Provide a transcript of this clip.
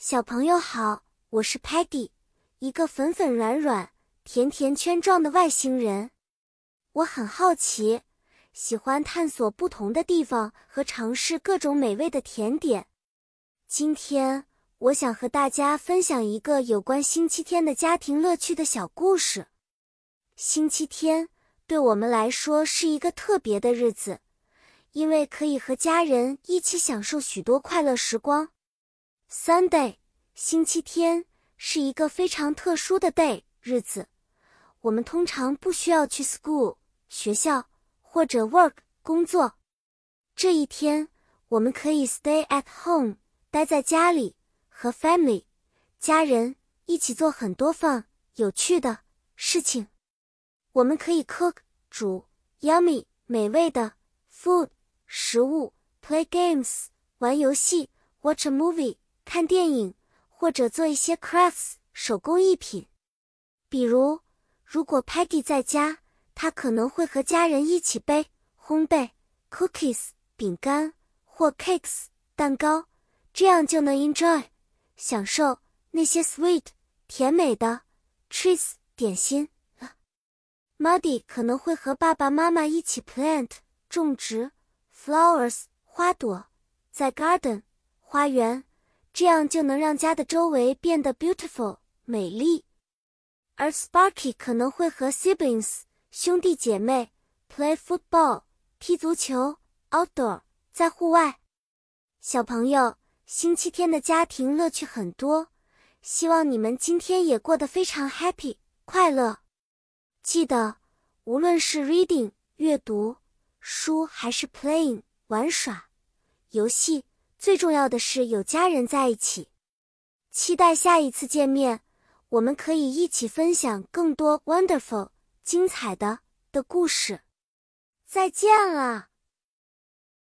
小朋友好，我是 Patty，一个粉粉软软、甜甜圈状的外星人。我很好奇，喜欢探索不同的地方和尝试各种美味的甜点。今天，我想和大家分享一个有关星期天的家庭乐趣的小故事。星期天对我们来说是一个特别的日子，因为可以和家人一起享受许多快乐时光。Sunday，星期天是一个非常特殊的 day 日子。我们通常不需要去 school 学校或者 work 工作。这一天，我们可以 stay at home 待在家里，和 family 家人一起做很多 fun 有趣的事情。我们可以 cook 煮 yummy 美味的 food 食物，play games 玩游戏，watch a movie。看电影，或者做一些 crafts 手工艺品。比如，如果 Peggy 在家，她可能会和家人一起背烘焙 cookies 饼干或 cakes 蛋糕，这样就能 enjoy 享受那些 sweet 甜美的 treats 点心了。Muddy 可能会和爸爸妈妈一起 plant 种植 flowers 花朵，在 garden 花园。这样就能让家的周围变得 beautiful 美丽，而 Sparky 可能会和 siblings 兄弟姐妹 play football 踢足球 outdoor 在户外。小朋友，星期天的家庭乐趣很多，希望你们今天也过得非常 happy 快乐。记得，无论是 reading 阅读书，还是 playing 玩耍游戏。最重要的是有家人在一起，期待下一次见面，我们可以一起分享更多 wonderful 精彩的的故事。再见了。